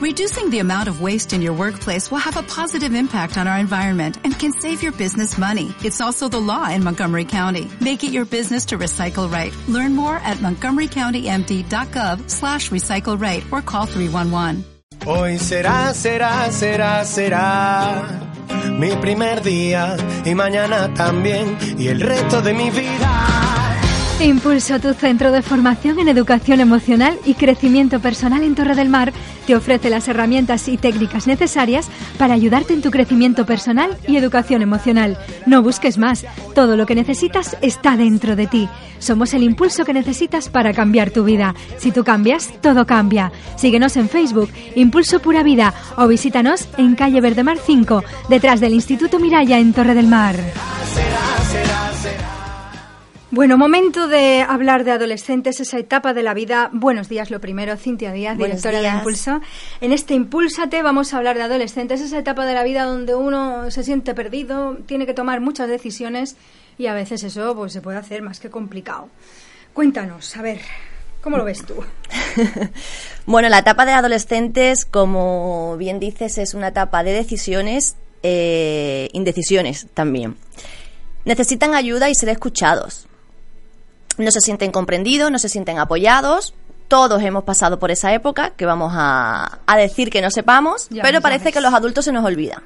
Reducing the amount of waste in your workplace will have a positive impact on our environment and can save your business money. It's also the law in Montgomery County. Make it your business to recycle right. Learn more at montgomerycountymd.gov slash recycle right or call 311. Hoy será, será, será, será mi primer día y mañana también y el resto de mi vida. Impulso, tu centro de formación en educación emocional y crecimiento personal en Torre del Mar, te ofrece las herramientas y técnicas necesarias para ayudarte en tu crecimiento personal y educación emocional. No busques más, todo lo que necesitas está dentro de ti. Somos el impulso que necesitas para cambiar tu vida. Si tú cambias, todo cambia. Síguenos en Facebook, Impulso Pura Vida, o visítanos en calle Verdemar 5, detrás del Instituto Miraya en Torre del Mar. Bueno, momento de hablar de adolescentes, esa etapa de la vida. Buenos días, lo primero, Cintia Díaz, Buenos directora de. Impulso. En este Impúlsate vamos a hablar de adolescentes, esa etapa de la vida donde uno se siente perdido, tiene que tomar muchas decisiones y a veces eso pues se puede hacer más que complicado. Cuéntanos, a ver, ¿cómo lo ves tú? Bueno, la etapa de adolescentes, como bien dices, es una etapa de decisiones, eh, indecisiones también. Necesitan ayuda y ser escuchados. No se sienten comprendidos, no se sienten apoyados. Todos hemos pasado por esa época, que vamos a, a decir que no sepamos, Ya pero parece ves. que los adultos se nos olvida.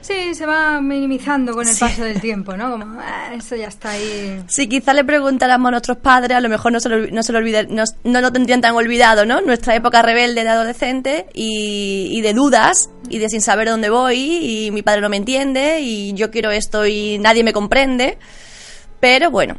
Sí, se va minimizando con el paso del tiempo, ¿no? Como, ah, eso ya está ahí. Si quizá le preguntáramos a nuestros padres, a lo mejor no se lo, no se lo, olvida- no, no lo tendrían tan olvidado, ¿no? Nuestra época rebelde de adolescente y, y de dudas y de sin saber dónde voy y mi padre no me entiende y yo quiero esto y nadie me comprende. Pero bueno,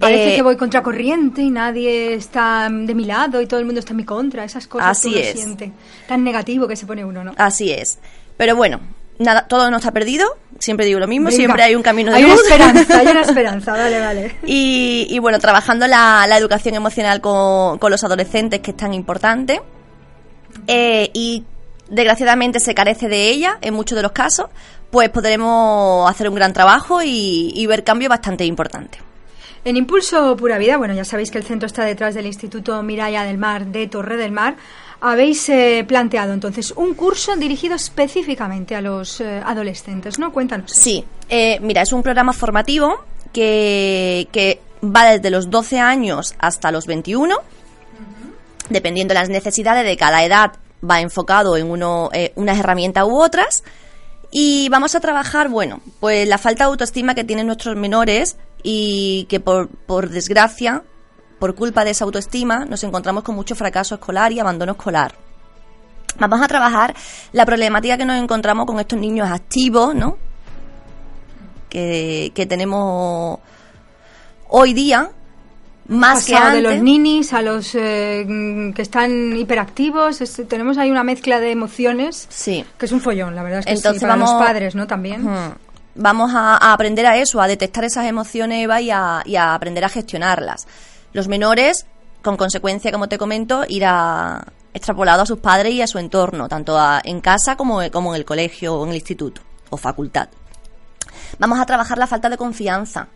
Parece Eh, que voy contracorriente y nadie está mm, de mi lado y todo el mundo está en mi contra. Esas cosas Así que uno es. siente. Tan negativo que se pone uno, ¿no? así es. Pero bueno, nada, todo no está perdido. Siempre digo lo mismo, Venga. siempre hay un camino de Hay una esperanza, hay una esperanza. Vale, vale. Y, y bueno, trabajando la, la educación emocional con, con los adolescentes, que es tan importante. Eh, y desgraciadamente se carece de ella en muchos de los casos, pues podremos hacer un gran trabajo y, y ver cambios bastante importantes. En Impulso Pura Vida, bueno, ya sabéis que el centro está detrás del Instituto Miralla del Mar de Torre del Mar. Habéis eh, planteado entonces un curso dirigido específicamente a los eh, adolescentes, ¿no? Cuéntanos. Sí, eh, mira, es un programa formativo que, que va desde los 12 años hasta los 21, dependiendo de las necesidades de cada edad, va enfocado en uno, eh, unas herramientas u otras. Y vamos a trabajar, bueno, pues la falta de autoestima que tienen nuestros menores y que por, por desgracia, por culpa de esa autoestima, nos encontramos con mucho fracaso escolar y abandono escolar. Vamos a trabajar la problemática que nos encontramos con estos niños activos, ¿no? Que, que tenemos hoy día, más que Pasado antes. de los ninis a los eh, que están hiperactivos, es- tenemos ahí una mezcla de emociones Sí. que es un follón, la verdad es que Entonces sí, para vamos, los padres, ¿no? También. Ujú. Vamos a, aprender a eso, a detectar esas emociones, Eva, y a, y a aprender a gestionarlas. Los menores, con consecuencia, como te comento, ir a extrapolado a sus padres y a su entorno, tanto en casa como, como en el colegio o en el instituto o facultad. Vamos a trabajar la falta de confianza.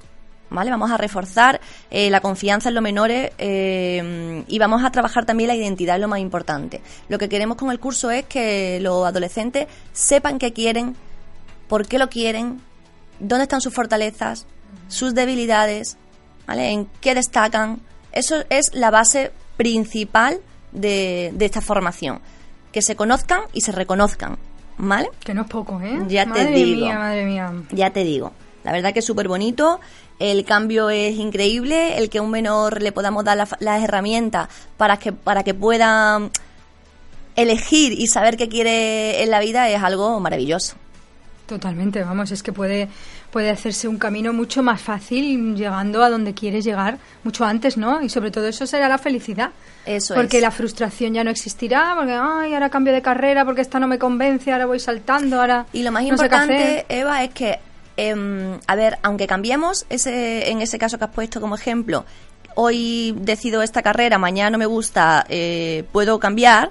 ¿Vale? Vamos a reforzar eh, la confianza en los menores eh, y vamos a trabajar también la identidad, es lo más importante. Lo que queremos con el curso es que los adolescentes sepan qué quieren, por qué lo quieren, dónde están sus fortalezas, sus debilidades, ¿vale? En qué destacan. Eso es la base principal de, de esta formación. Que se conozcan y se reconozcan, ¿vale? Que no es poco, ¿eh? Ya te madre digo. Mía, madre mía. Ya te digo. La verdad que es súper bonito, el cambio es increíble, el que a un menor le podamos dar la- las herramientas para que, para que pueda elegir y saber qué quiere en la vida es algo maravilloso. Totalmente, vamos, es que puede, puede hacerse un camino mucho más fácil llegando a donde quieres llegar mucho antes, ¿no? Y sobre todo eso será la felicidad. Eso porque es. la frustración ya no existirá, porque, ay, ahora cambio de carrera, porque esta no me convence, ahora voy saltando, ahora... Y lo más no importante. Eva, es que, em, a ver, aunque cambiemos ese, en ese caso que has puesto como ejemplo, hoy decido esta carrera, mañana no me gusta, eh, puedo cambiar,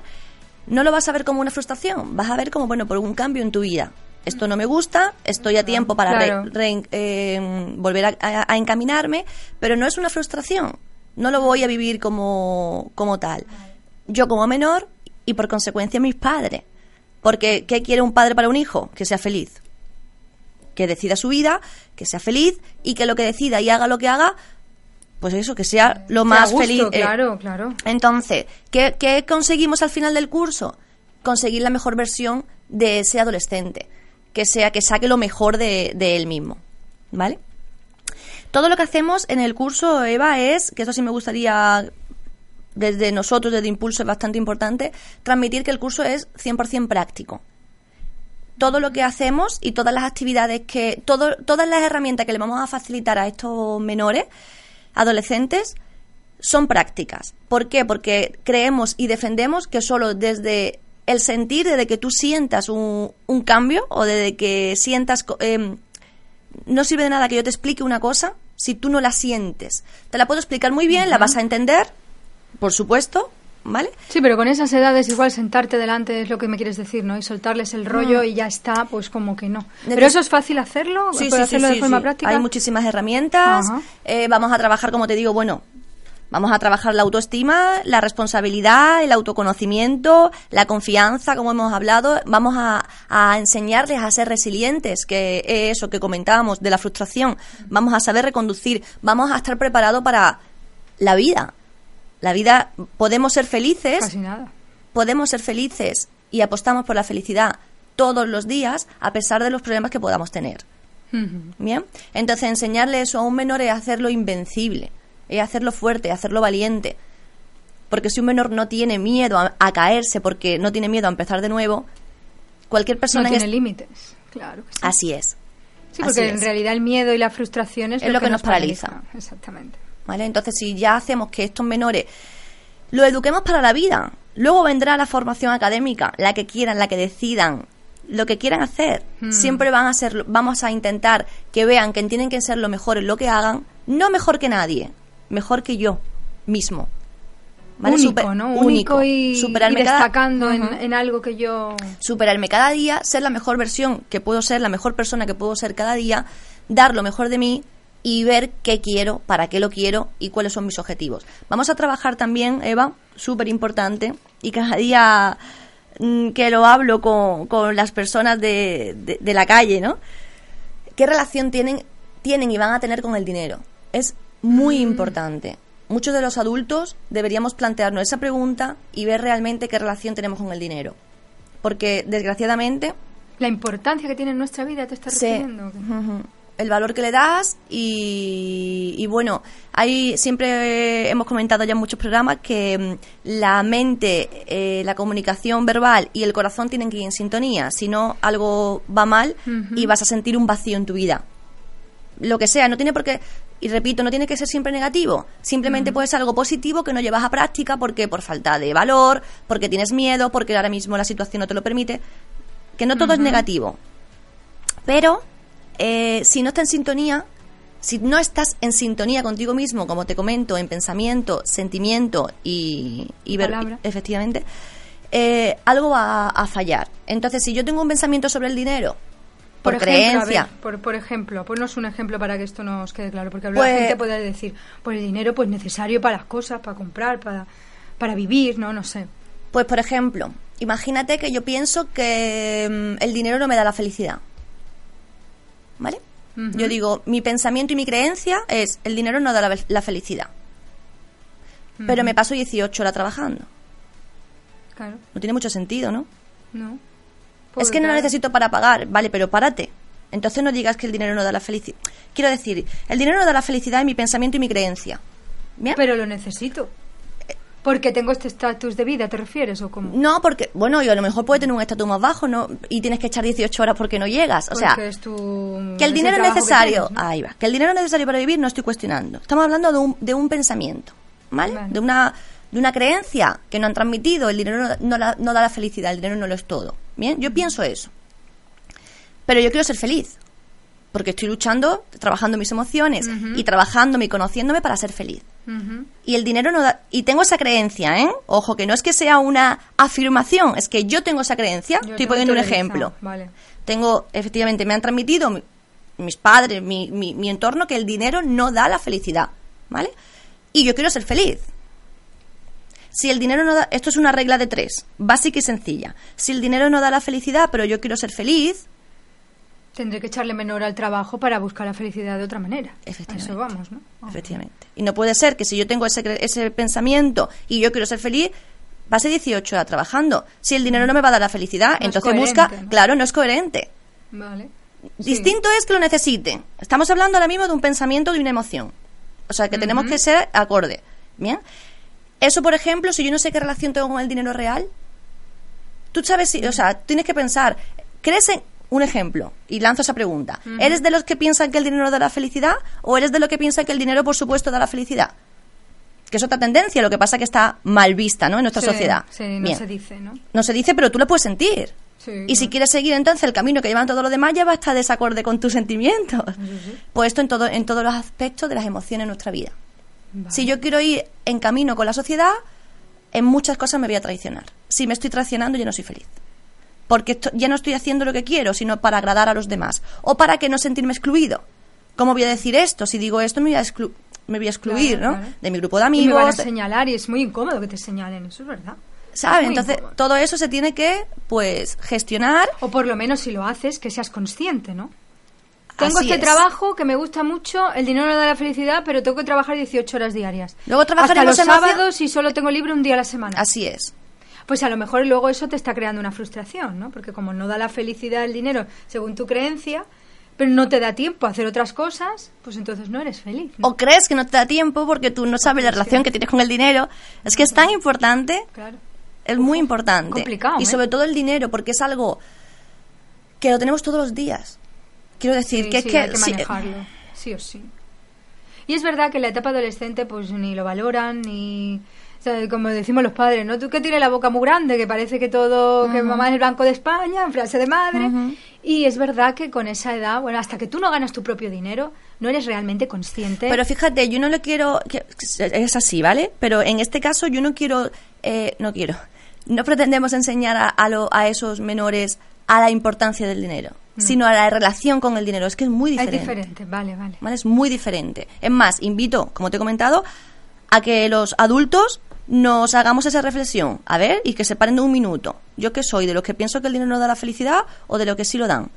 no lo vas a ver como una frustración, vas a ver como, bueno, por un cambio en tu vida. Esto no me gusta, estoy a tiempo para re- Claro. re- eh, volver a, a- a encaminarme, pero no es una frustración, no lo voy a vivir como, como tal. Yo como menor y por consecuencia mis padres. Porque, ¿qué quiere un padre para un hijo? Que sea feliz. Que decida su vida, que sea feliz y que lo que decida y haga lo que haga, pues eso, que sea lo más gusto, feliz. eh. Claro, claro. Entonces, ¿qué, qué conseguimos al final del curso? Conseguir la mejor versión de ese adolescente, que sea que saque lo mejor de, él mismo, ¿vale? Todo lo que hacemos en el curso, Eva, es, que eso sí me gustaría, desde nosotros, desde Impulso, es bastante importante, transmitir que el curso es 100% práctico. Todo lo que hacemos y todas las actividades que, todas las herramientas que le vamos a facilitar a estos menores, adolescentes, son prácticas. ¿Por qué? Porque creemos y defendemos que solo desde el sentir, desde que tú sientas un, un cambio o desde que sientas... em, no sirve de nada que yo te explique una cosa si tú no la sientes. Te la puedo explicar muy bien, la vas a entender, por supuesto, ¿vale? Sí, pero con esas edades igual sentarte delante es lo que me quieres decir, ¿no? Y soltarles el rollo y ya está, pues como que no. Pero eso es fácil hacerlo, Sí, ¿Puedo sí, hacerlo sí, de forma práctica. Hay muchísimas herramientas. Eh, vamos a trabajar, como te digo, bueno, vamos a trabajar la autoestima, la responsabilidad, el autoconocimiento, la confianza, como hemos hablado. Vamos a, a enseñarles a ser resilientes, que es eso que comentábamos de la frustración. Vamos a saber reconducir. Vamos a estar preparados para la vida. La vida, podemos ser felices Casi nada. podemos ser felices y apostamos por la felicidad todos los días a pesar de los problemas que podamos tener. Bien, entonces enseñarle eso a un menor es hacerlo invencible, es hacerlo fuerte, hacerlo valiente. Porque si un menor no tiene miedo a, a caerse, porque no tiene miedo a empezar de nuevo, cualquier persona No en tiene es- límites, claro que sí. así es. Sí, porque en realidad el miedo y la frustración es, Es lo que nos paraliza. Exactamente. ¿Vale? Entonces, si ya hacemos que estos menores lo eduquemos para la vida, luego vendrá la formación académica, la que quieran, la que decidan, lo que quieran hacer. Hmm. Siempre van a ser, vamos a intentar que vean que tienen que ser lo mejor en lo que hagan, no mejor que nadie, mejor que yo mismo. ¿Vale? único, Super- ¿no? Único y, superarme y cada- destacando en algo que yo... superarme cada día, ser la mejor versión que puedo ser, la mejor persona que puedo ser cada día, dar lo mejor de mí y ver qué quiero, para qué lo quiero y cuáles son mis objetivos. Vamos a trabajar también, Eva, súper importante, y cada día mm, que lo hablo con, con las personas de, de- de la calle, ¿no? ¿Qué relación tienen, tienen y van a tener con el dinero? Es muy importante. Muchos de los adultos deberíamos plantearnos esa pregunta y ver realmente qué relación tenemos con el dinero. Porque, desgraciadamente, La importancia que tiene en nuestra vida, ¿te estás Sí. refiriendo? el valor que le das y, y bueno, hay siempre hemos comentado ya en muchos programas que mm, la mente, eh, la comunicación verbal y el corazón tienen que ir en sintonía, si no algo va mal y vas a sentir un vacío en tu vida. Lo que sea, no tiene por qué, y repito, no tiene que ser siempre negativo, simplemente puede ser algo positivo que no llevas a práctica porque por falta de valor, porque tienes miedo, porque ahora mismo la situación no te lo permite, que no todo es negativo. Pero eh, si no está en sintonía, si no estás en sintonía contigo mismo, como te comento, en pensamiento, sentimiento y, y ver- Palabra. efectivamente, eh, algo va a, a fallar. Entonces, si yo tengo un pensamiento sobre el dinero, por, ejemplo, creencia, ver, por, por ejemplo, ponnos un ejemplo para que esto nos quede claro, porque la Pues- gente puede decir, pues el dinero pues necesario para las cosas, para comprar, para, para vivir, no, no sé. pues por ejemplo, imagínate que yo pienso que mm, el dinero no me da la felicidad. ¿Vale? Yo digo, mi pensamiento y mi creencia es el dinero no da la, la felicidad. Pero me paso 18 horas trabajando. Claro, No tiene mucho sentido, ¿no? no. Es que no lo necesito para pagar, vale, pero párate. Entonces no digas que el dinero no da la felicidad. Quiero decir, el dinero no da la felicidad en mi pensamiento y mi creencia. ¿Bien? Pero lo necesito. Porque tengo este estatus de vida, ¿te refieres? ¿O cómo? no, porque, bueno, y a lo mejor puede tener un estatus más bajo, ¿no? Y tienes que echar 18 horas porque no llegas. O sea, Porque es tu- que el dinero es necesario. tienes, ¿no? Ahí va. Que el dinero es necesario para vivir, no estoy cuestionando. Estamos hablando de un, de un pensamiento, ¿vale? Vale. De una de una creencia que no han transmitido. El dinero no, no la- no da la felicidad, el dinero no lo es todo. Bien, yo pienso eso. Pero yo quiero ser feliz. Porque estoy luchando, trabajando mis emociones y trabajándome y conociéndome para ser feliz. Y el dinero no da. Y tengo esa creencia, ¿eh? Ojo, que no es que sea una afirmación, es que yo tengo esa creencia. Yo Estoy poniendo un ejemplo. Vale. Tengo, efectivamente, me han transmitido mi- mis padres, mi, mi, mi entorno, que el dinero no da la felicidad, ¿vale? Y yo quiero ser feliz. Si el dinero no da, esto es una regla de tres, básica y sencilla. Si el dinero no da la felicidad, pero yo quiero ser feliz, Tendré que echarle menor al trabajo para buscar la felicidad de otra manera. Efectivamente. A eso vamos, ¿no? Efectivamente. Y no puede ser que si yo tengo ese, ese pensamiento y yo quiero ser feliz, pase 18 horas trabajando. Si el dinero no me va a dar la felicidad, No entonces busca, claro, no es coherente. Vale. Sí. Distinto es que lo necesite. Estamos hablando ahora mismo de un pensamiento, de una emoción. O sea, que tenemos que ser acorde. Bien. Eso, por ejemplo, si yo no sé qué relación tengo con el dinero real, tú sabes si, o sea, tienes que pensar, ¿crees en un ejemplo? Y lanzo esa pregunta. ¿Eres de los que piensan que el dinero da la felicidad o eres de los que piensan que el dinero, por supuesto, da la felicidad? Que es otra tendencia, lo que pasa que está mal vista, ¿no? En nuestra Sí, sociedad. Sí, no Bien. se dice, ¿no? No se dice, pero tú lo puedes sentir. Sí, y si quieres seguir entonces el camino que llevan todos los demás, ya va a estar desacorde con tus sentimientos. Pues esto en, todo, en todos los aspectos de las emociones en nuestra vida. Vale. Si yo quiero ir en camino con la sociedad, en muchas cosas me voy a traicionar. Si me estoy traicionando, ya no soy feliz. Porque esto- ya no estoy haciendo lo que quiero, sino para agradar a los demás. O para que no sentirme excluido. ¿Cómo voy a decir esto? Si digo esto, me voy a, exclu- me voy a excluir, Claro, ¿no? claro. De mi grupo de Y me van a amigos. señalar y es muy incómodo que te señalen, eso es verdad. ¿Sabes? Entonces, incómodo. todo eso se tiene que, pues, gestionar O por lo menos si lo haces, que seas consciente, ¿no? Tengo Así este es. trabajo que me gusta mucho, el dinero no da la felicidad, pero tengo que trabajar 18 horas diarias. Luego Hasta los sábados y solo tengo libre un día a la semana. Así es. Pues a lo mejor luego eso te está creando una frustración, ¿no? Porque como no da la felicidad el dinero según tu creencia, pero no te da tiempo a hacer otras cosas, pues entonces no eres feliz. ¿no? O crees que no te da tiempo porque tú no sabes la relación que tienes con el dinero. Es que es tan importante, Claro. es muy importante. complicado, y ¿eh? sobre todo el dinero, porque es algo que lo tenemos todos los días. Quiero decir Sí, que sí, es que... hay que sí, manejarlo, sí o sí. Y es verdad que en la etapa adolescente pues ni lo valoran ni o sea, como decimos los padres, ¿no? Tú que tienes la boca muy grande, que parece que todo, que mamá es el Banco de España, frase de madre. Y es verdad que con esa edad, bueno, hasta que tú no ganas tu propio dinero, no eres realmente consciente. Pero fíjate, yo no le quiero... que- Es así, ¿vale? Pero en este caso yo no quiero... eh, no quiero. No pretendemos enseñar a, a, lo- a esos menores a la importancia del dinero, sino a la relación con el dinero. Es que es muy es diferente. diferente, vale, vale. ¿vale? Es muy diferente. Es más, invito, como te he comentado, a que los adultos nos hagamos esa reflexión. A ver, y que se paren de un minuto. ¿Yo qué soy? ¿De los que pienso que el dinero no da la felicidad o de los que sí lo dan?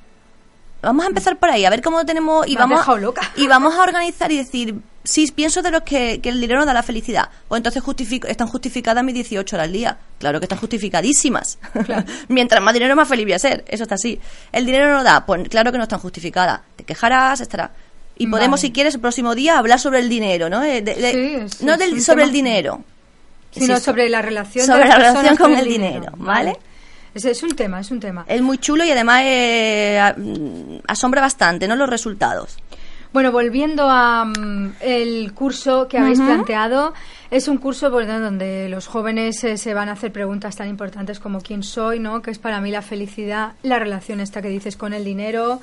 Vamos a empezar por ahí, a ver cómo tenemos... Y Me vamos, loca. y vamos a organizar y decir, sí, pienso de los que, que el dinero no da la felicidad. O entonces justifico, están justificadas mis 18 horas al día. Claro que están justificadísimas. Mientras más dinero, más feliz voy a ser. Eso está así. El dinero no da, pues claro que no están justificadas. Te quejarás, estará. Y podemos, Vale. si quieres, el próximo día hablar sobre el dinero, ¿no? Eh, de- de- Sí, es- no del, sobre el dinero. Sino sobre la relación Sobre de las la relación con el dinero, ¿vale? Es un tema, es un tema. Es muy chulo y además eh, mm, asombra bastante, ¿no? Los resultados. Bueno, volviendo a mm, el curso que habéis planteado, es un curso bueno, donde los jóvenes eh, se van a hacer preguntas tan importantes como quién soy, ¿no? ¿Qué es para mí la felicidad? La relación esta que dices con el dinero.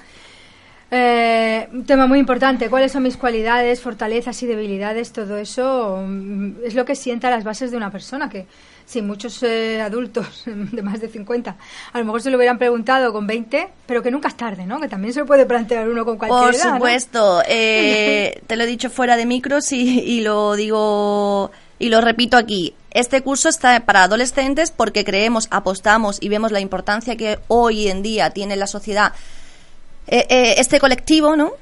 Eh, un tema muy importante, cuáles son mis cualidades, fortalezas y debilidades, todo eso mm, es lo que sienta las bases de una persona que si muchos eh, adultos de más de 50 a lo mejor se lo hubieran preguntado con 20, pero que nunca es tarde, ¿no? Que también se lo puede plantear uno con cualquier Por edad, ¿no? supuesto, eh, te lo he dicho fuera de micros y, y lo digo y lo repito aquí. Este curso está para adolescentes porque creemos, apostamos y vemos la importancia que hoy en día tiene la sociedad eh, eh, este colectivo, ¿no?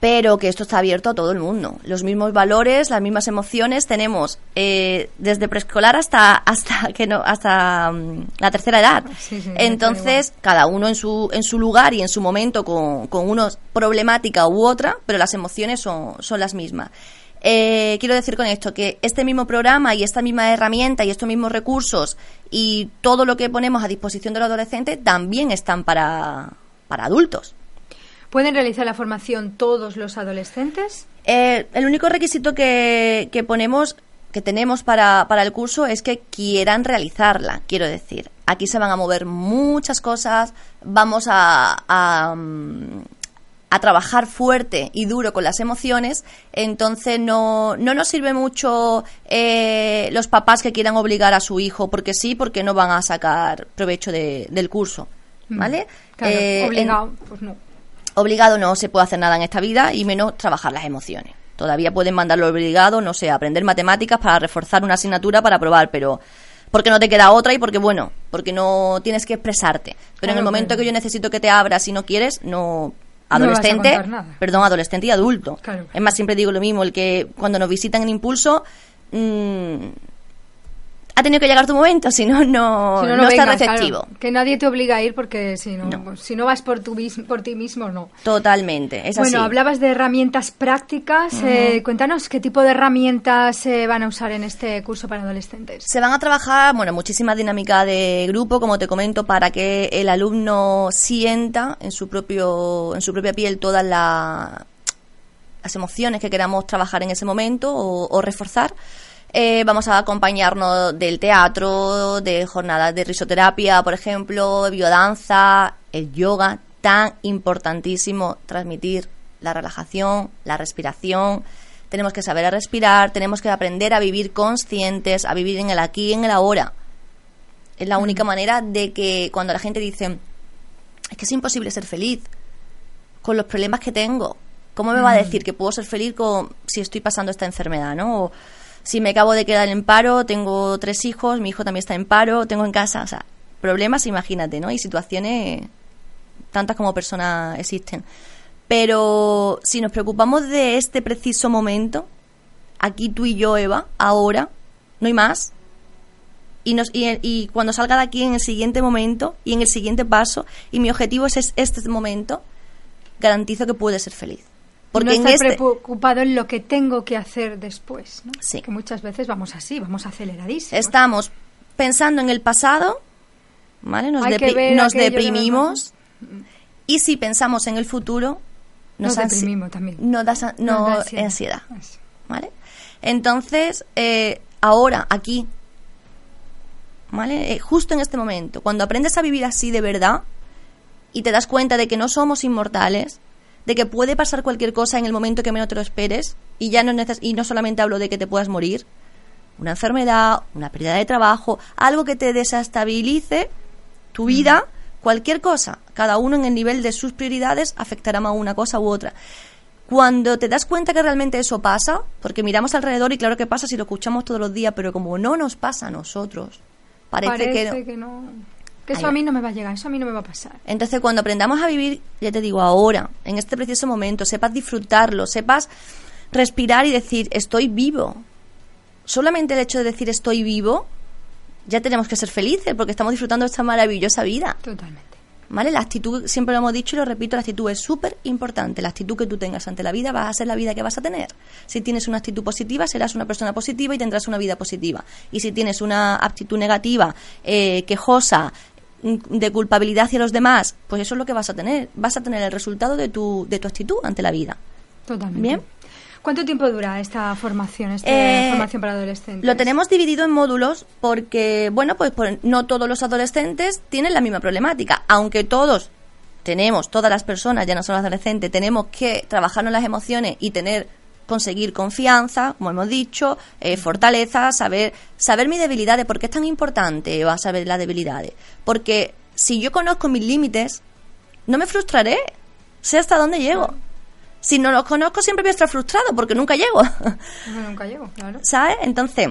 Pero que esto está abierto a todo el mundo. Los mismos valores, las mismas emociones tenemos eh, desde preescolar hasta hasta que no hasta mm, la tercera edad. Sí, sí, Entonces cada uno en su en su lugar y en su momento con, con unos problemática u otra, pero las emociones son son las mismas. Eh, quiero decir con esto que este mismo programa y esta misma herramienta y estos mismos recursos y todo lo que ponemos a disposición del adolescente también están para, para adultos. ¿Pueden realizar la formación todos los adolescentes? Eh, el único requisito que, que ponemos, que tenemos para, para el curso es que quieran realizarla, quiero decir. Aquí se van a mover muchas cosas, vamos a, a, mm, a trabajar fuerte y duro con las emociones, entonces no, no nos sirve mucho eh, los papás que quieran obligar a su hijo, porque sí, porque no van a sacar provecho de- del curso. ¿Vale? Claro, Eh, en- obligado, pues no. Obligado no se puede hacer nada en esta vida y menos trabajar las emociones. Todavía pueden mandarlo obligado, no sé, a aprender matemáticas para reforzar una asignatura para aprobar, pero porque no te queda otra y porque, bueno, porque no tienes que expresarte. Pero en el momento claro. que yo necesito que te abras y no quieres, no... Adolescente, nada. perdón, adolescente y adulto. Claro. Es más, siempre digo lo mismo, el que cuando nos visitan en impulso, mm, ha tenido que llegar tu momento, si no, no, Si no, no, no está receptivo. claro. que nadie te obliga a ir porque si no, No. si no vas por, tu, por ti mismo, no. Totalmente, es así. Bueno, hablabas de herramientas prácticas. eh, cuéntanos qué tipo de herramientas se van a usar en este curso para adolescentes. Se van a trabajar, bueno, muchísima dinámica de grupo, como te comento, para que el alumno sienta en su propio, en su propia piel todas la- las emociones que queramos trabajar en ese momento o, o reforzar. Eh, vamos a acompañarnos del teatro, de jornadas de risoterapia, por ejemplo, biodanza, el yoga, tan importantísimo transmitir la relajación, la respiración. Tenemos que saber a respirar, tenemos que aprender a vivir conscientes, a vivir en el aquí y en el ahora. Es la única manera de que cuando la gente dice, es que es imposible ser feliz con los problemas que tengo. ¿Cómo me va a decir que puedo ser feliz con, si estoy pasando esta enfermedad, no? O si me acabo de quedar en paro, tengo tres hijos, mi hijo también está en paro, tengo en casa, o sea, problemas, imagínate, ¿no? Y situaciones tantas como personas existen. Pero si nos preocupamos de este preciso momento, aquí tú y yo, Eva, ahora, no hay más. Y, nos, y, y cuando salga de aquí en el siguiente momento y en el siguiente paso, y mi objetivo es, es este momento, garantizo que puedes ser feliz. Porque no en estar este, preocupado en lo que tengo que hacer después. ¿no? Sí. Que muchas veces vamos así, vamos aceleradísimos. estamos pensando en el pasado, ¿vale? Nos, depri- nos de deprimimos. Y si pensamos en el futuro, Nos ansi- deprimimos también. Nos da Nos no, da ansiedad. ¿Vale? Entonces, eh, ahora, aquí, ¿vale? Eh, justo en este momento, cuando aprendes a vivir así de verdad y te das cuenta de que no somos inmortales, de que puede pasar cualquier cosa en el momento que menos te lo esperes, y ya no neces- y no solamente hablo de que te puedas morir, una enfermedad, una pérdida de trabajo, algo que te desestabilice tu vida, cualquier cosa, cada uno en el nivel de sus prioridades afectará más una cosa u otra. Cuando te das cuenta que realmente eso pasa, porque miramos alrededor y claro que pasa si lo escuchamos todos los días, pero como no nos pasa a nosotros, parece, Parece que... no. que no. Que eso Ahí a mí no me va a llegar, eso a mí no me va a pasar. Entonces, cuando aprendamos a vivir, ya te digo, ahora, en este preciso momento, sepas disfrutarlo, sepas respirar y decir, estoy vivo. Solamente el hecho de decir estoy vivo, ya tenemos que ser felices porque estamos disfrutando de esta maravillosa vida. Totalmente. ¿Vale? La actitud, siempre lo hemos dicho y lo repito, la actitud es súper importante. La actitud que tú tengas ante la vida va a ser la vida que vas a tener. Si tienes una actitud positiva, serás una persona positiva y tendrás una vida positiva. Y si tienes una actitud negativa, eh, quejosa, de culpabilidad hacia los demás, pues eso es lo que vas a tener. Vas a tener el resultado de tu, de tu actitud ante la vida. Totalmente. Bien. ¿Cuánto tiempo dura esta formación, esta Eh, formación para adolescentes? Lo tenemos dividido en módulos porque, bueno, pues no todos los adolescentes tienen la misma problemática, aunque todos tenemos, todas las personas, ya no solo adolescentes, tenemos que trabajarnos las emociones y tener conseguir confianza, como hemos dicho, eh, fortaleza, saber saber mis debilidades, ¿por qué es tan importante va a saber las debilidades? Porque si yo conozco mis límites, no me frustraré, sé hasta dónde llego. Si no los conozco siempre voy a estar frustrado porque nunca llego. Nunca llego, claro. ¿Sabes? Entonces,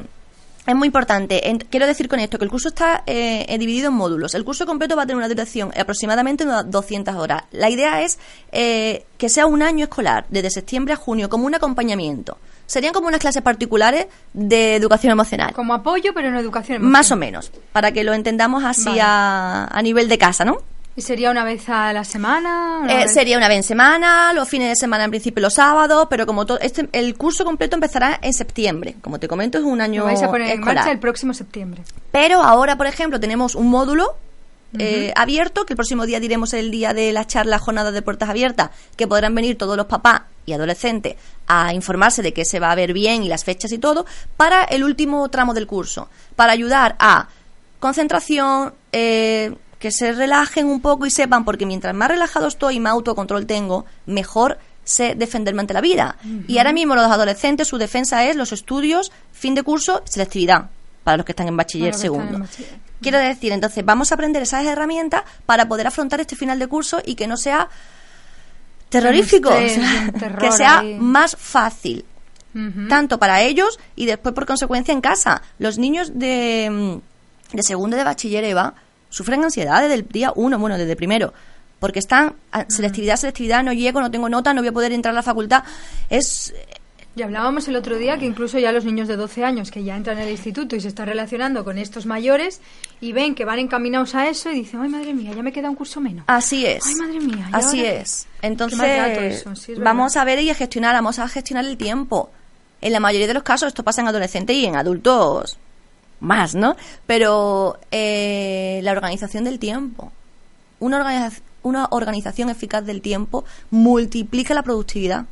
es muy importante. En- quiero decir con esto que el curso está eh, eh, dividido en módulos. El curso completo va a tener una duración de aproximadamente unas 200 horas. La idea es eh, que sea un año escolar, desde septiembre a junio, como un acompañamiento. Serían como unas clases particulares de educación emocional. Como apoyo, pero en educación Más o emocional. menos, para que lo entendamos así Vale. a, a nivel de casa, ¿no? ¿Y sería una vez a la semana? Una Eh, vez- sería una vez en semana, los fines de semana en principio los sábados, pero como todo, este, el curso completo empezará en septiembre. Como te comento, es un año Lo vais a poner en marcha el próximo septiembre. Pero ahora, por ejemplo, tenemos un módulo eh, abierto, que el próximo día diremos el día de la charla jornada de puertas abiertas, que podrán venir todos los papás y adolescentes a informarse de que se va a ver bien y las fechas y todo, para el último tramo del curso, para ayudar a concentración, eh, que se relajen un poco y sepan, porque mientras más relajado estoy y más autocontrol tengo, mejor sé defenderme ante la vida. Y ahora mismo los adolescentes, su defensa es los estudios, fin de curso, selectividad, para los que están en bachiller segundo. en bachiller. Quiero decir, entonces, vamos a aprender esas herramientas para poder afrontar este final de curso y que no sea terrorífico, estrés, o sea, un terror que sea ahí. más fácil. tanto para ellos y después por consecuencia en casa. Los niños de, mm, de segundo de bachiller Eva sufren ansiedad desde el día uno, bueno, desde primero, porque están selectividad, selectividad, no llego, no tengo nota, no voy a poder entrar a la facultad. Es y hablábamos el otro día que incluso ya los niños de 12 años que ya entran en el instituto y se están relacionando con estos mayores y ven que van encaminados a eso y dicen, ay madre mía, ya me queda un curso menos. Así es. Ay madre mía. Así es. Entonces, vamos a ver y a gestionar, vamos a gestionar el tiempo. En la mayoría de los casos esto pasa en adolescentes y en adultos más, ¿no? Pero eh, la organización del tiempo. Una, una organización eficaz del tiempo multiplica la productividad.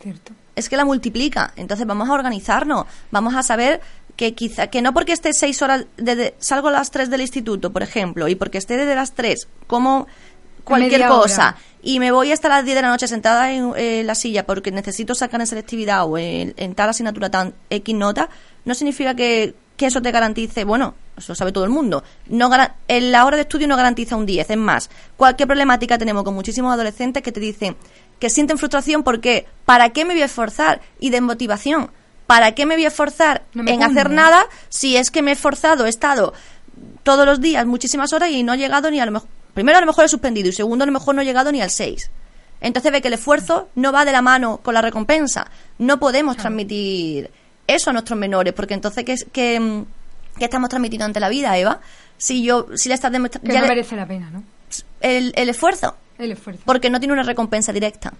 Cierto es que la multiplica. Entonces vamos a organizarnos, vamos a saber que quizá que no porque esté seis horas de, salgo a las tres del instituto, por ejemplo, y porque esté desde las tres, como cualquier cosa y me voy hasta las diez de la noche sentada en la silla porque necesito sacar en selectividad o en, tal asignatura tan X nota, no significa que, que, eso te garantice, bueno, eso lo sabe todo el mundo, no en la hora de estudio no garantiza un 10, es más, cualquier problemática tenemos con muchísimos adolescentes que te dicen, que sienten frustración porque ¿para qué me voy a esforzar? Y de motivación. ¿Para qué me voy a esforzar en hacer nada si es que me he esforzado, he estado todos los días muchísimas horas y no he llegado ni a lo mejor... Primero a lo mejor he suspendido y segundo a lo mejor no he llegado ni al 6. Entonces ve que el esfuerzo no va de la mano con la recompensa. No podemos transmitir eso a nuestros menores porque entonces ¿qué, qué, qué estamos transmitiendo ante la vida, Eva? Si yo si le estás demostrando... Que no merece la pena, ¿no? El, el esfuerzo el esfuerzo. Porque no tiene una recompensa directa.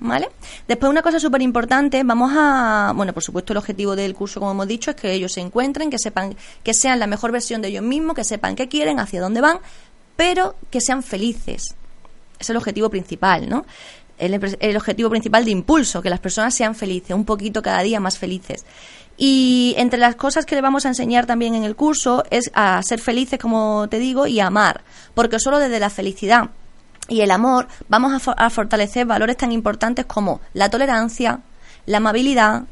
¿Vale? Después, una cosa súper importante, vamos a. Bueno, por supuesto, el objetivo del curso, como hemos dicho, es que ellos se encuentren, que sepan, que sean la mejor versión de ellos mismos, que sepan qué quieren, hacia dónde van, pero que sean felices. Es el objetivo principal, ¿no? El, objetivo principal de impulso, que las personas sean felices, un poquito cada día más felices. Y entre las cosas que le vamos a enseñar también en el curso es a ser felices, como te digo, y a amar, porque solo desde la felicidad y el amor vamos a, fortalecer valores tan importantes como la tolerancia, la amabilidad,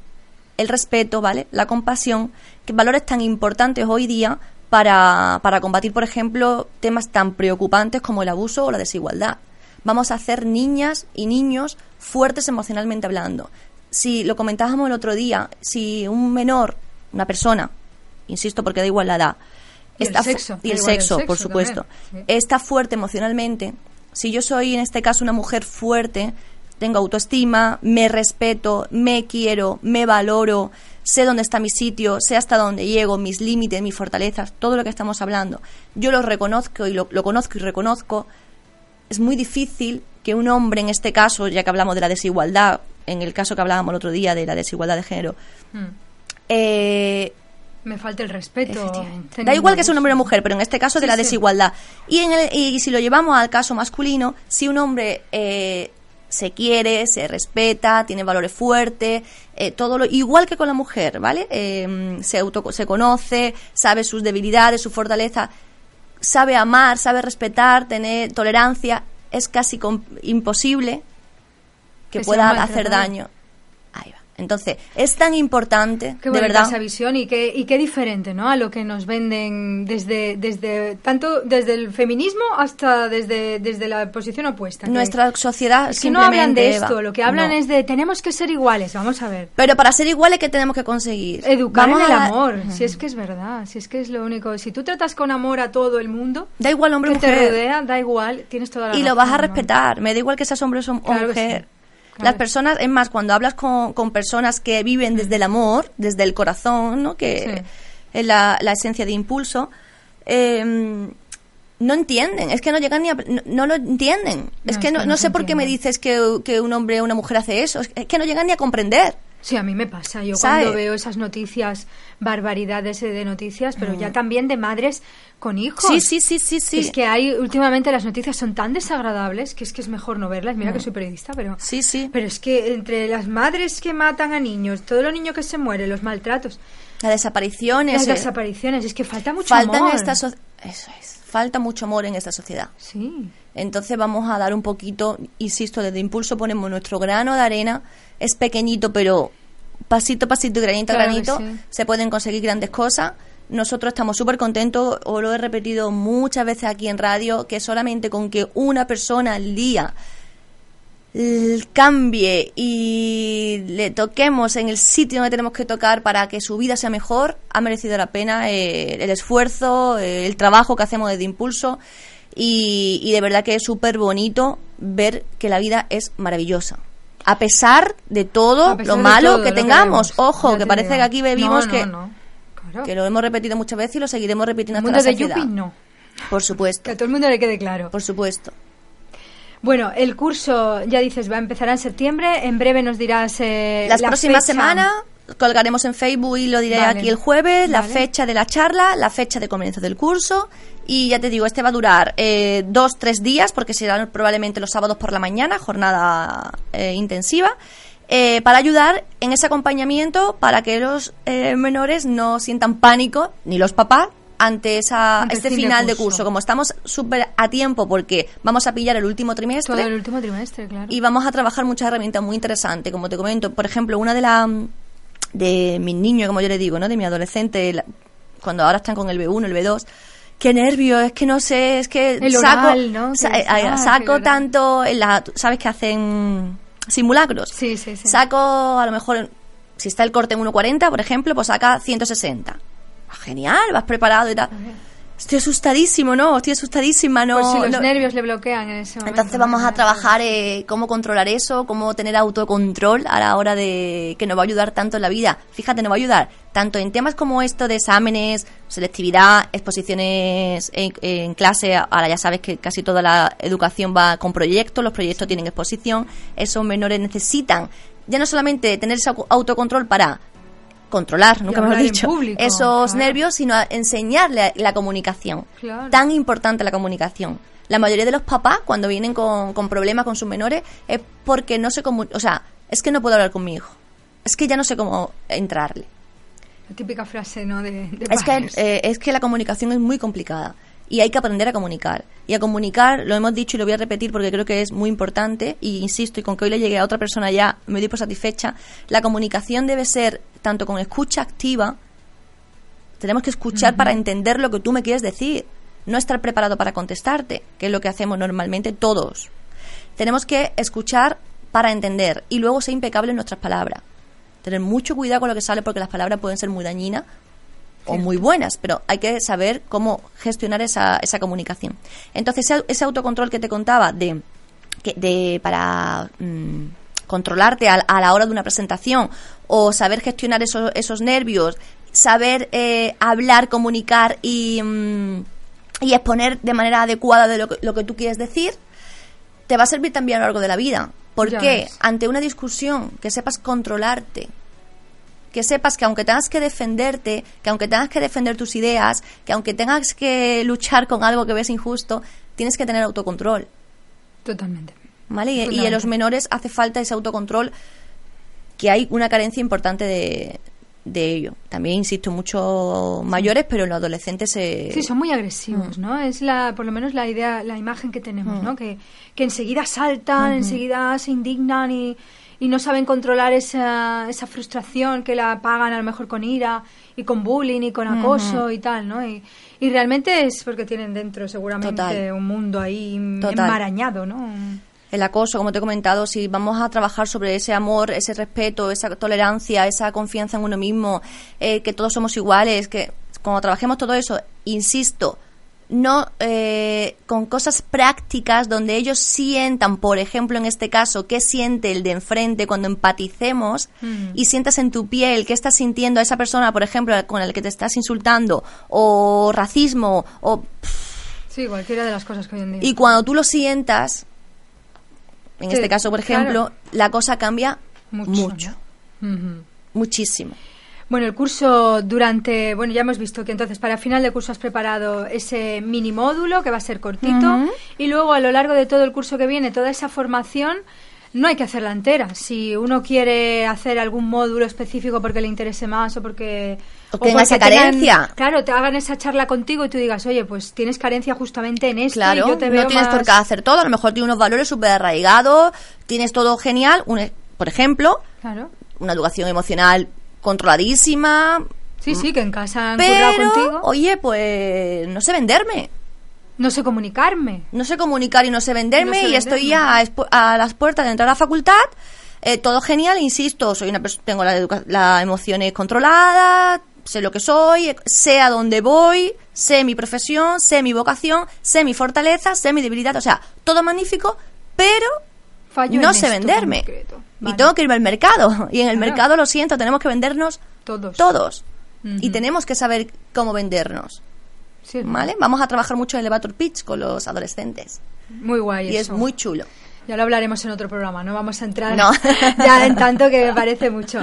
el respeto, ¿vale? La compasión, que valores tan importantes hoy día para, para combatir, por ejemplo, temas tan preocupantes como el abuso o la desigualdad. Vamos a hacer niñas y niños fuertes emocionalmente hablando. Si lo comentábamos el otro día, si un menor, una persona, insisto porque da igual la edad, y el sexo, y el sexo, por supuesto, está fuerte emocionalmente, si yo soy en este caso una mujer fuerte, tengo autoestima, me respeto, me quiero, me valoro, sé dónde está mi sitio, sé hasta dónde llego, mis límites, mis fortalezas, todo lo que estamos hablando, yo lo reconozco y lo, conozco y reconozco, es muy difícil que un hombre, en este caso, ya que hablamos de la desigualdad, en el caso que hablábamos el otro día de la desigualdad de género, hmm. eh, me falta el respeto. Da igual que sea un hombre o mujer, pero en este caso de la desigualdad. Y, en el, y si lo llevamos al caso masculino, si un hombre eh, se quiere, se respeta, tiene valores fuertes, eh, todo lo igual que con la mujer, ¿vale? Eh, se auto, se conoce, sabe sus debilidades, su fortaleza, sabe amar, sabe respetar, tener tolerancia, es casi imposible que, pueda hacer daño. Entonces, es tan importante, qué de verdad. esa visión y qué, y qué diferente, ¿no? A lo que nos venden desde, desde tanto desde el feminismo hasta desde, desde la posición opuesta. Nuestra sociedad es que no hablan de esto, lo que hablan es de tenemos que ser iguales, vamos a ver. Pero para ser iguales, ¿qué tenemos que conseguir? Educar en el amor, si es que es verdad, si es que es lo único. Si tú tratas con amor a todo el mundo, da igual hombre o mujer. te rodea, da igual, tienes toda la Y lo vas a respetar, me da igual que seas hombre o mujer. Las personas, es más, cuando hablas con, con, personas que viven desde el amor, desde el corazón, ¿no? que es la, la, esencia de impulso, em, no entienden, es que no llegan ni a, no, lo entienden. es que no, no, sé por qué me dices que, que un hombre o una mujer hace eso, es que no llegan ni a comprender. Sí, a mí me pasa. Yo cuando veo esas noticias, barbaridades de noticias, pero ya mm. también de madres con hijos. Sí, sí, sí, sí, sí. Es que hay, últimamente las noticias son tan desagradables que es que es mejor no verlas. Mira que mm. soy periodista, pero... Sí, sí. Pero es que entre las madres que matan a niños, todos los niños que se mueren, los maltratos... Las desapariciones. Las eh. desapariciones, es que falta mucho amor. esta Eso es. Falta mucho amor en esta sociedad. Sí. Entonces vamos a dar un poquito, insisto, desde Impulso ponemos nuestro grano de arena, es pequeñito, pero pasito, pasito, granito, granito, se pueden conseguir grandes cosas. Nosotros estamos súper contentos, os lo he repetido muchas veces aquí en radio, que solamente con que una persona al día cambie y le toquemos en el sitio donde tenemos que tocar para que su vida sea mejor, ha merecido la pena eh, el esfuerzo, eh, el trabajo que hacemos desde Impulso y, y de verdad que es súper bonito ver que la vida es maravillosa. A pesar de todo pesar lo malo todo que tengamos, ojo, que parece que aquí bebimos No, que, no, no. Claro. que lo hemos repetido muchas veces y lo seguiremos repitiendo hasta la saciedad. Yuppie no. Por Que supuesto, a todo el mundo le quede claro. por supuesto. Bueno, el curso, ya dices, va a empezar en septiembre. En breve nos dirás. Eh, Las la próximas semanas colgaremos en Facebook y lo diré Vale. aquí el jueves, la fecha de la charla, la fecha de comienzo del curso. Y ya te digo, este va a durar eh, dos, tres días, porque serán probablemente los sábados por la mañana, jornada eh, intensiva, eh, para ayudar en ese acompañamiento para que los eh, menores no sientan pánico, ni los papás, ante esa, Ante este final de curso. Como estamos súper a tiempo porque vamos a pillar el último trimestre, Todo el último trimestre, claro. y vamos a trabajar muchas herramientas muy interesantes, como te comento. Por ejemplo, una de las de mis niños, como yo le digo, ¿no? De mi adolescente, la- cuando ahora están con el B1, el B2. Qué nervio, es que no sé, es que El saco, oral, ¿no? Sa- es- eh, ah, saco tanto, en la, ¿sabes que hacen simulacros? Sí, sí, sí. Saco, a lo mejor, si está el corte en 1.40, por ejemplo, pues saca 160. Genial, vas preparado y tal. Estoy asustadísimo, ¿no? Estoy asustadísima, ¿no? si los no- nervios le bloquean en ese momento. entonces vamos a trabajar eh, cómo controlar eso, cómo tener autocontrol a la hora de que nos va a ayudar tanto en la vida. Fíjate, nos va a ayudar tanto en temas como esto de exámenes, selectividad, exposiciones en, en clase. Ahora ya sabes que casi toda la educación va con proyectos, los proyectos tienen exposición. Esos menores necesitan ya no solamente tener ese au- autocontrol para controlar, nunca mejor hablar en dicho, público, esos claro. nervios, sino a enseñarle la comunicación. Claro. Tan importante la comunicación. La mayoría de los papás, cuando vienen con, con problemas con sus menores, es porque no sé cómo. O sea, es que no puedo hablar con mi hijo. Es que ya no sé cómo entrarle. La típica frase, ¿no? De, de Es que, eh, es que la comunicación es muy complicada y hay que aprender a comunicar. Y a comunicar, lo hemos dicho y lo voy a repetir porque creo que es muy importante, y insisto, y con que hoy le llegue a otra persona ya me doy por satisfecha, la comunicación debe ser tanto con escucha activa, tenemos que escuchar para entender lo que tú me quieres decir, no estar preparado para contestarte, que es lo que hacemos normalmente todos. Tenemos que escuchar para entender y luego ser impecable en nuestras palabras. Tener mucho cuidado con lo que sale porque las palabras pueden ser muy dañinas o muy buenas, pero hay que saber cómo gestionar esa, esa comunicación. Entonces, ese, ese autocontrol que te contaba de, que, de para mm, controlarte a, a la hora de una presentación o saber gestionar esos, esos nervios, saber eh, hablar, comunicar y, mm, y exponer de manera adecuada de lo que, lo que tú quieres decir, te va a servir también a lo largo de la vida. ¿Por Ya qué? ves. Ante una discusión, que sepas controlarte, que sepas que aunque tengas que defenderte, que aunque tengas que defender tus ideas, que aunque tengas que luchar con algo que ves injusto, tienes que tener autocontrol. Totalmente. ¿Vale? Y, y en los menores hace falta ese autocontrol, que hay una carencia importante de, de ello. También, insisto, muchos mayores, pero en los adolescentes se... Sí, son muy agresivos, ¿no? Es la, por lo menos la idea, la imagen que tenemos, ¿no? Que, que enseguida saltan, enseguida se indignan y, y no saben controlar esa, esa frustración que la pagan a lo mejor con ira y con bullying y con acoso y tal, ¿no? Y, y realmente es porque tienen dentro seguramente Total. un mundo ahí Total. enmarañado, ¿no? el acoso, como te he comentado, si vamos a trabajar sobre ese amor, ese respeto, esa tolerancia, esa confianza en uno mismo, eh, que todos somos iguales, que cuando trabajemos todo eso, insisto, no eh, con cosas prácticas donde ellos sientan, por ejemplo, en este caso, qué siente el de enfrente cuando empaticemos Mm. y sientas en tu piel qué estás sintiendo a esa persona, por ejemplo, con el que te estás insultando, o racismo, o Sí, cualquiera de las cosas que hoy en día. y cuando tú lo sientas, en Sí, este caso, por ejemplo, claro. la cosa cambia Mucho, muchísimo. Bueno, el curso durante, bueno, ya hemos visto que entonces para final de curso has preparado ese mini módulo que va a ser cortito y luego a lo largo de todo el curso que viene, toda esa formación no hay que hacerla entera. Si uno quiere hacer algún módulo específico porque le interese más o porque O tenga esa tengan- carencia. claro, te hagan esa charla contigo y tú digas, oye, pues tienes carencia justamente en esto Claro, y yo te veo no tienes más... por qué hacer todo, a lo mejor tienes unos valores súper arraigados, tienes todo genial, un por ejemplo, Claro. una educación emocional controladísima, Sí, sí, que en casa han pero, contigo. oye, pues no sé venderme. No sé comunicarme. No sé comunicar y no sé venderme No sé y estoy venderme. a, las puertas de entrar a la facultad. eh, todo genial, insisto, soy una persona, tengo la, educa- la emociones controlada, sé lo que soy, eh, sé a dónde voy, sé mi profesión, sé mi vocación, sé mi fortaleza, sé mi debilidad, o sea, todo magnífico, pero Fallo no sé venderme. Y tengo que irme al mercado. Y en el Claro. mercado, lo siento, tenemos que vendernos Todos. todos. Y tenemos que saber cómo vendernos. Sí, ¿Vale? Vamos a trabajar mucho en elevator pitch con los adolescentes. Muy guay. Y es muy chulo. Ya lo hablaremos en otro programa, no vamos a entrar No. ya en tanto que me parece mucho.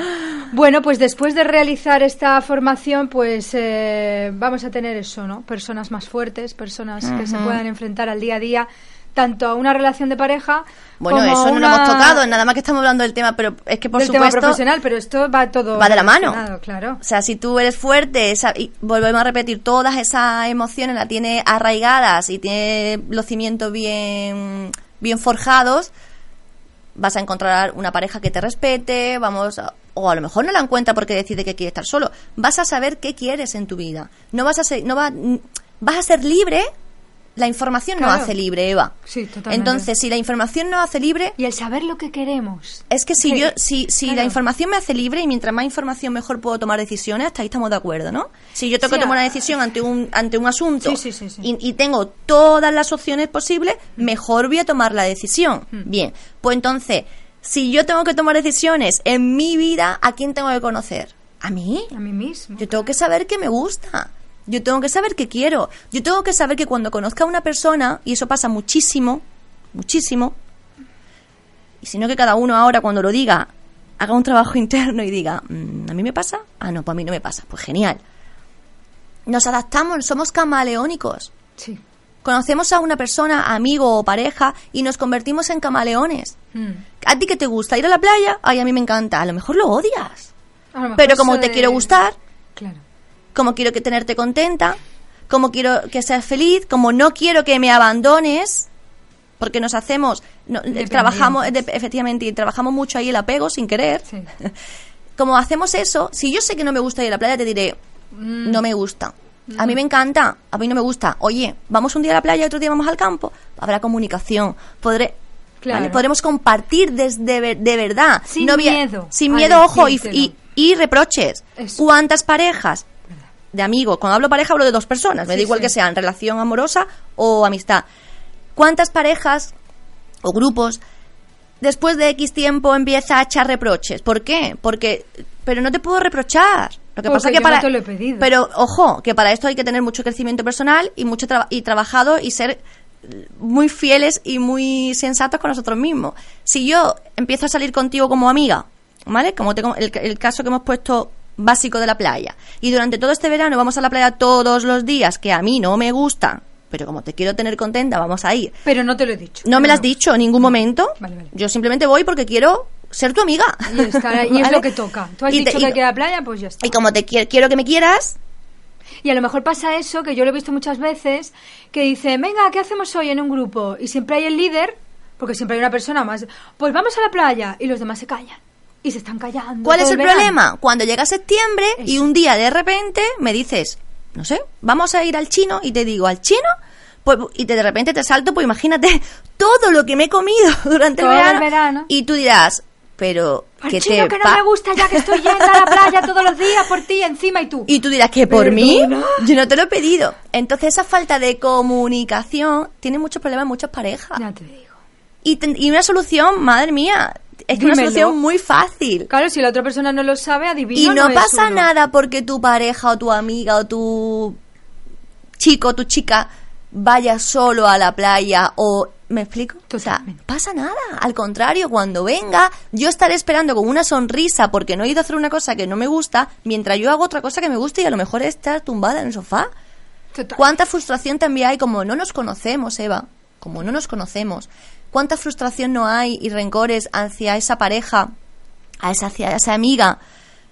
Bueno, pues después de realizar esta formación, pues eh, vamos a tener eso, ¿no? Personas más fuertes, personas que se puedan enfrentar al día a día, tanto a una relación de pareja Bueno, como eso no lo hemos tocado, nada más que estamos hablando del tema, pero es que por del tema supuesto profesional, pero esto va todo va de la mano. claro. O sea, si tú eres fuerte, esa- y volvemos a repetir, todas esas emociones las tienes arraigadas y tienes los cimientos bien, bien forjados, vas a encontrar una pareja que te respete, vamos a- o a lo mejor no la encuentra porque decide que quiere estar solo. Vas a saber qué quieres en tu vida. No vas a ser, no va, vas a ser libre. La información no Claro. hace libre, Eva. Sí, totalmente. Entonces, si la información no hace libre, Y el saber lo que queremos. es que si Que- yo, si, si claro. la información me hace libre y mientras más información mejor puedo tomar decisiones, hasta ahí estamos de acuerdo, ¿no? Si yo tengo Sí, que tomar una decisión ante un, ante un asunto Sí, sí, sí, sí. Y, y tengo todas las opciones posibles, mejor voy a tomar la decisión. Hmm. Bien, pues entonces, si yo tengo que tomar decisiones en mi vida, ¿a quién tengo que conocer? ¿A mí? A mí mismo. Yo tengo que saber qué me gusta. Yo tengo que saber qué quiero. Yo tengo que saber que cuando conozca a una persona, y eso pasa muchísimo, muchísimo, y si no que cada uno ahora cuando lo diga, haga un trabajo interno y diga, "Mm, ¿a mí me pasa? Ah, no, pues a mí no me pasa. Pues genial. Nos adaptamos, somos camaleónicos. Sí. Conocemos a una persona, amigo o pareja, y nos convertimos en camaleones. Mm. ¿A ti qué te gusta? ¿Ir a la playa? Ay, a mí me encanta. A lo mejor lo odias. A lo mejor Pero como te quiero gustar, Claro. Como quiero que tenerte contenta, como quiero que seas feliz, como no quiero que me abandones, porque nos hacemos, no, Dependientes. trabajamos, de- efectivamente, y trabajamos mucho ahí el apego sin querer. Sí. Como hacemos eso, si yo sé que no me gusta ir a la playa, te diré, Mm. no me gusta. A mí me encanta, a mí no me gusta. Oye, vamos un día a la playa y otro día vamos al campo. Habrá comunicación. Podré, Claro. ¿vale? Podremos compartir desde de verdad. Sin No miedo Sin miedo, ojo, y, y, y reproches. Eso. ¿Cuántas parejas de amigos? Cuando hablo pareja hablo de dos personas. Me Sí, da igual sí. que sean relación amorosa o amistad. ¿Cuántas parejas o grupos después de X tiempo empieza a echar reproches? ¿Por qué? Porque, pero no te puedo reprochar. Lo que Porque pasa que yo no para, te lo he pedido. pero ojo, que para esto hay que tener mucho crecimiento personal y mucho y trabajado y ser muy fieles y muy sensatos con nosotros mismos. Si yo empiezo a salir contigo como amiga, ¿vale? Como tengo el, el caso que hemos puesto básico de la playa, y durante todo este verano vamos a la playa todos los días, que a mí no me gusta, pero como te quiero tener contenta, vamos a ir. Pero no te lo he dicho. No me lo has dicho en ningún momento. Vale, vale. Yo simplemente voy porque quiero ser tu amiga. Y, estar y es lo que toca. Tú has Y dicho y- que a la playa, pues ya está. y como te quiero, quiero que me quieras, Y a lo mejor pasa eso, que yo lo he visto muchas veces, que dicen, venga, ¿qué hacemos hoy en un grupo? Y siempre hay el líder, porque siempre hay una persona más, pues vamos a la playa, y los demás se callan. Y se están callando. ¿Cuál es el verano. problema? Cuando llega septiembre y un día de repente me dices, no sé, vamos a ir al chino y te digo, ¿al chino? Pues, y te, de repente te salto, pues imagínate todo lo que me he comido durante el Todo el verano, verano. Y tú dirás, pero Al ¿qué chino te que no me gusta ya que estoy yendo a la playa todos los días por ti encima y tú. Y tú dirás que por mí, yo no te lo he pedido. Entonces esa falta de comunicación tiene muchos problemas en muchas parejas. Ya te digo. Y, y una solución, madre mía, es que una solución muy fácil. Claro, si la otra persona no lo sabe, adivina. Y no pasa uno. nada porque tu pareja o tu amiga o tu chico o tu chica vaya solo a la playa o... ¿Me explico? O sea, pasa nada. Al contrario, cuando venga, yo estaré esperando con una sonrisa porque no he ido a hacer una cosa que no me gusta, mientras yo hago otra cosa que me gusta y a lo mejor estar tumbada en el sofá. Total. ¿Cuánta frustración también hay como no nos conocemos, Eva? Como no nos conocemos. ¿Cuánta frustración no hay y rencores hacia esa pareja, a esa, hacia esa amiga,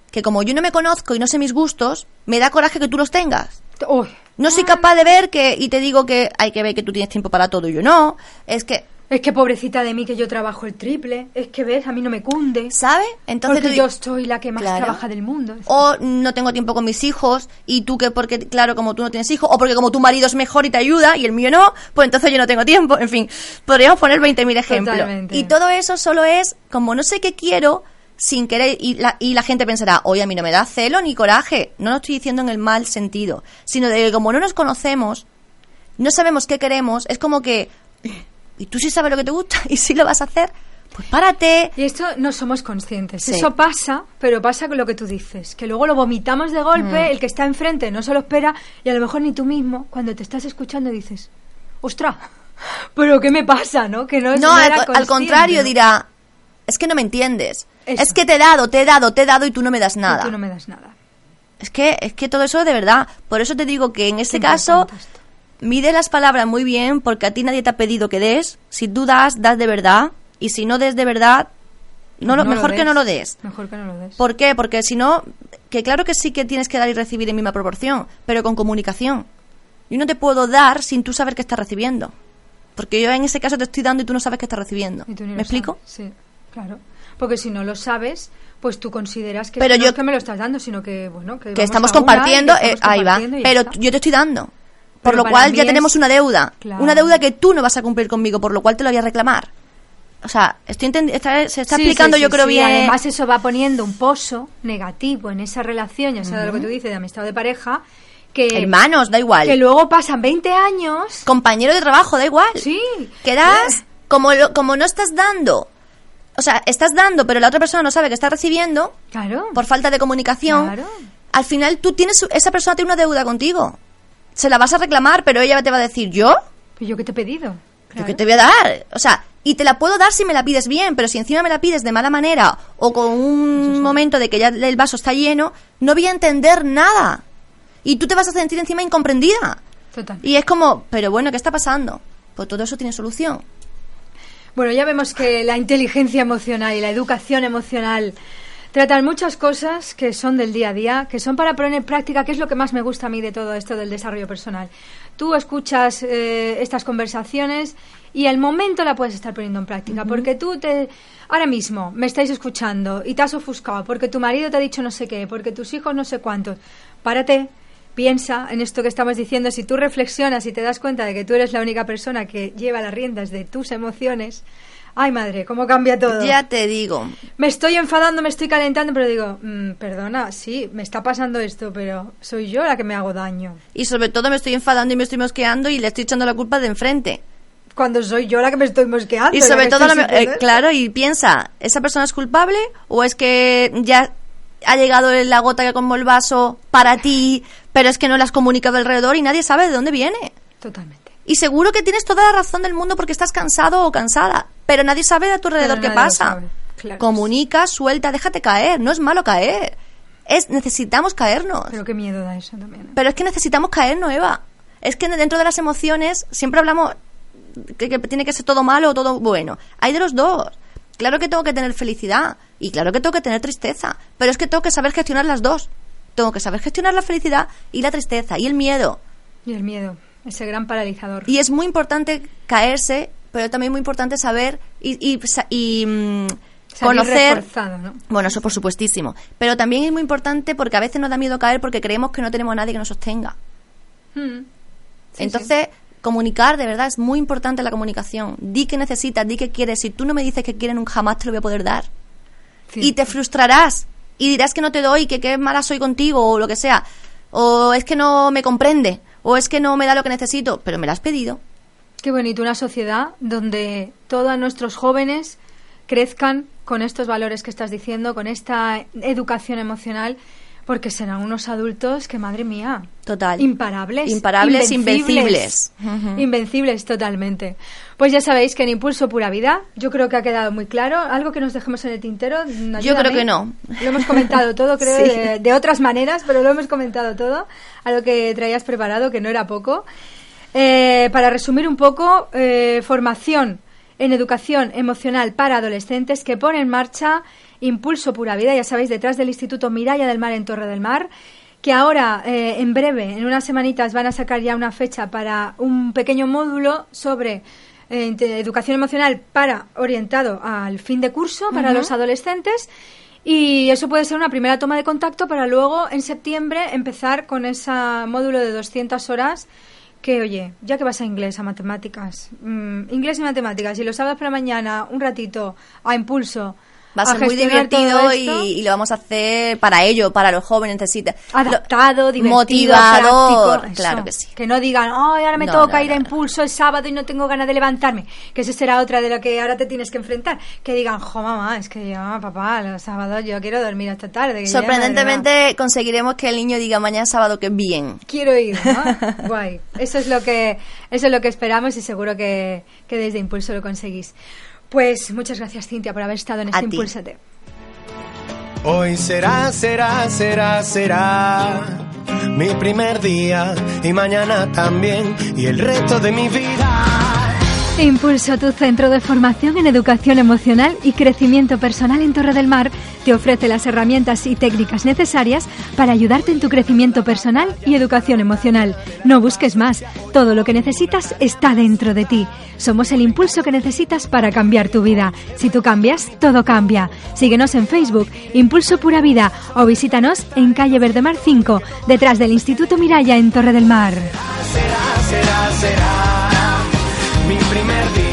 que como yo no me conozco y no sé mis gustos, me da coraje que tú los tengas? Uy, No soy capaz de ver que, y te digo que hay que ver que tú tienes tiempo para todo y yo no. Es que Es que pobrecita de mí que yo trabajo el triple. Es que ves, a mí no me cunde. ¿Sabe? Entonces porque yo soy la que más Claro. trabaja del mundo. o no tengo tiempo con mis hijos y tú que porque claro como tú no tienes hijos o porque como tu marido es mejor y te ayuda y el mío no pues entonces yo no tengo tiempo en fin podríamos poner 20.000 ejemplos Totalmente. y todo eso solo es como no sé qué quiero sin querer y la, y la gente pensará oye a mí no me da celo ni coraje no lo estoy diciendo en el mal sentido sino de que como no nos conocemos no sabemos qué queremos es como que y tú sí sabes lo que te gusta y sí lo vas a hacer pues párate Y esto no somos conscientes. Sí. Eso pasa, pero pasa con lo que tú dices, que luego lo vomitamos de golpe, Mm. el que está enfrente no se lo espera y a lo mejor ni tú mismo, cuando te estás escuchando, dices, ostras, pero ¿qué me pasa, no? Que no, es- No, no al, al contrario, dirá, es que no me entiendes. Eso. Es que te he dado, te he dado, te he dado y tú no me das Y nada. Tú no me das nada. Es que es que todo eso de verdad. Por eso te digo que en este caso esto. Mide las palabras muy bien porque a ti nadie te ha pedido que des. Si tú das, das de verdad y si no des de verdad, no lo, mejor que no lo des. Mejor que no lo des. ¿Por qué? Porque si no, que claro que sí que tienes que dar y recibir en misma proporción, pero con comunicación. Yo no te puedo dar sin tú saber que estás recibiendo. Porque yo en ese caso te estoy dando y tú no sabes que estás recibiendo. ¿Me explico? sabes. Sí, claro. Porque si no lo sabes, pues tú consideras que Pero no yo- es que me lo estás dando, sino que, bueno, que, estamos que compartiendo, estamos eh, ahí va. compartiendo Pero está. yo te estoy dando. Por Pero lo cual ya es- tenemos una deuda. Claro. Una deuda que tú no vas a cumplir conmigo, por lo cual te lo voy a reclamar. O sea, estoy está- se está Sí, explicando sí, yo sí, creo bien. Además eso va poniendo un pozo negativo en esa relación, ya sea de lo que tú dices, de amistad o de pareja, que, Hermanos, da igual. que luego pasan 20 años. Compañero de trabajo, da igual. Sí. Que das, como, lo- como no estás dando. O sea, estás dando, pero la otra persona no sabe que está recibiendo Claro. por falta de comunicación. Claro. Al final tú tienes, esa persona tiene una deuda contigo. Se la vas a reclamar, pero ella te va a decir, ¿yo? Pues yo qué te he pedido. ¿Yo qué te voy a dar? O sea, y te la puedo dar si me la pides bien, pero si encima me la pides de mala manera o con un momento de que ya el vaso está lleno, no voy a entender nada. Y tú te vas a sentir encima incomprendida. Total. Y es como, pero bueno, ¿qué está pasando? Pues todo eso tiene solución. Bueno, ya vemos que la inteligencia emocional y la educación emocional tratan muchas cosas que son del día a día, que son para poner en práctica, que es lo que más me gusta a mí de todo esto del desarrollo personal. Tú escuchas eh, estas conversaciones y al momento la puedes estar poniendo en práctica, porque tú te ahora mismo me estáis escuchando y te has ofuscado porque tu marido te ha dicho no sé qué, porque tus hijos no sé cuántos. Párate, piensa en esto que estamos diciendo, si tú reflexionas y te das cuenta de que tú eres la única persona que lleva las riendas de tus emociones, ay madre, cómo cambia todo. Ya te digo. Me estoy enfadando, me estoy calentando, pero digo, mm, perdona, sí, me está pasando esto, pero soy yo la que me hago daño. Y sobre todo me estoy enfadando y me estoy mosqueando y le estoy echando la culpa de enfrente. Cuando soy yo la que me estoy mosqueando. Y la sobre todo, sintiendo eh, claro, y piensa, ¿esa persona es culpable o es que ya ha llegado la gota que como el vaso para ti, pero es que no la has comunicado alrededor y nadie sabe de dónde viene? Totalmente. Y seguro que tienes toda la razón del mundo porque estás cansado o cansada, pero nadie sabe a tu alrededor Pero qué pasa. claro. Comunica, suelta, déjate caer, no es malo caer. Es necesitamos caernos. Pero qué miedo da eso también. ¿eh? Pero es que necesitamos caernos, Eva. Es que dentro de las emociones siempre hablamos que, que tiene que ser todo malo o todo bueno. Hay de los dos. Claro que tengo que tener felicidad y claro que tengo que tener tristeza, pero es que tengo que saber gestionar las dos. Tengo que saber gestionar la felicidad y la tristeza y el miedo. Y el miedo, ese gran paralizador. Y es muy importante caerse, pero también muy importante saber y, y, sa- y, mm, conocer bueno, eso por supuestísimo. Pero también es muy importante porque a veces nos da miedo caer porque creemos que no tenemos a nadie que nos sostenga. Mm. Sí, Entonces, comunicar, de verdad, es muy importante la comunicación. Di que necesitas, di que quieres. Si tú no me dices que quieres, nunca jamás te lo voy a poder dar. sí. Y te frustrarás. Y dirás que no te doy, que qué mala soy contigo, o lo que sea. O es que no me comprende. O es que no me da lo que necesito. Pero me lo has pedido. Qué bonito una sociedad donde todos nuestros jóvenes crezcan con estos valores que estás diciendo, con esta educación emocional, porque serán unos adultos que, madre mía, Total. imparables. Imparables, invencibles. invencibles. Totalmente. Pues ya sabéis que en Impulso Pura Vida, yo creo que ha quedado muy claro. ¿Algo que nos dejemos en el tintero? Mm, Yo creo que no. Lo hemos comentado todo, creo, Sí. de, de otras maneras, pero lo hemos comentado todo. A lo que traías preparado, que no era poco. Eh, para resumir un poco, eh, formación en educación emocional para adolescentes que pone en marcha Impulso Pura Vida, ya sabéis, detrás del Instituto Miralla del Mar en Torre del Mar, que ahora, eh, en breve, en unas semanitas, van a sacar ya una fecha para un pequeño módulo sobre eh, educación emocional para orientado al fin de curso para los adolescentes. Y eso puede ser una primera toma de contacto para luego en septiembre empezar con ese módulo de 200 horas que, oye, ya que vas a inglés, a matemáticas, mm, inglés y matemáticas, y lo sabes por la mañana un ratito a impulso, Va a ser muy divertido y, lo vamos a hacer para ello, para los jóvenes. Necesita adaptado, divertido, motivador. claro que sí. Que no digan, ay, ahora me toca ir a impulso el sábado y no tengo ganas de levantarme. Que esa será otra de lo que ahora te tienes que enfrentar. Que digan, jo, mamá, es que yo, papá, los sábados yo quiero dormir hasta tarde. Sorprendentemente conseguiremos que el niño diga mañana sábado que bien. Quiero ir, ¿no? Guay. Eso es lo que, eso es lo que esperamos y seguro que, que desde impulso lo conseguís. Pues muchas gracias, Cintia, por haber estado en este Impulsate. Hoy será, será, será, será mi primer día y mañana también y el resto de mi vida. Impulso, tu centro de formación en educación emocional y crecimiento personal en Torre del Mar, te ofrece las herramientas y técnicas necesarias para ayudarte en tu crecimiento personal y educación emocional. No busques más, todo lo que necesitas está dentro de ti. Somos el impulso que necesitas para cambiar tu vida. Si tú cambias, todo cambia. Síguenos en Facebook, Impulso Pura Vida, o visítanos en calle Verdemar 5, detrás del Instituto Miraya en Torre del Mar. Será, será, será mi primer día.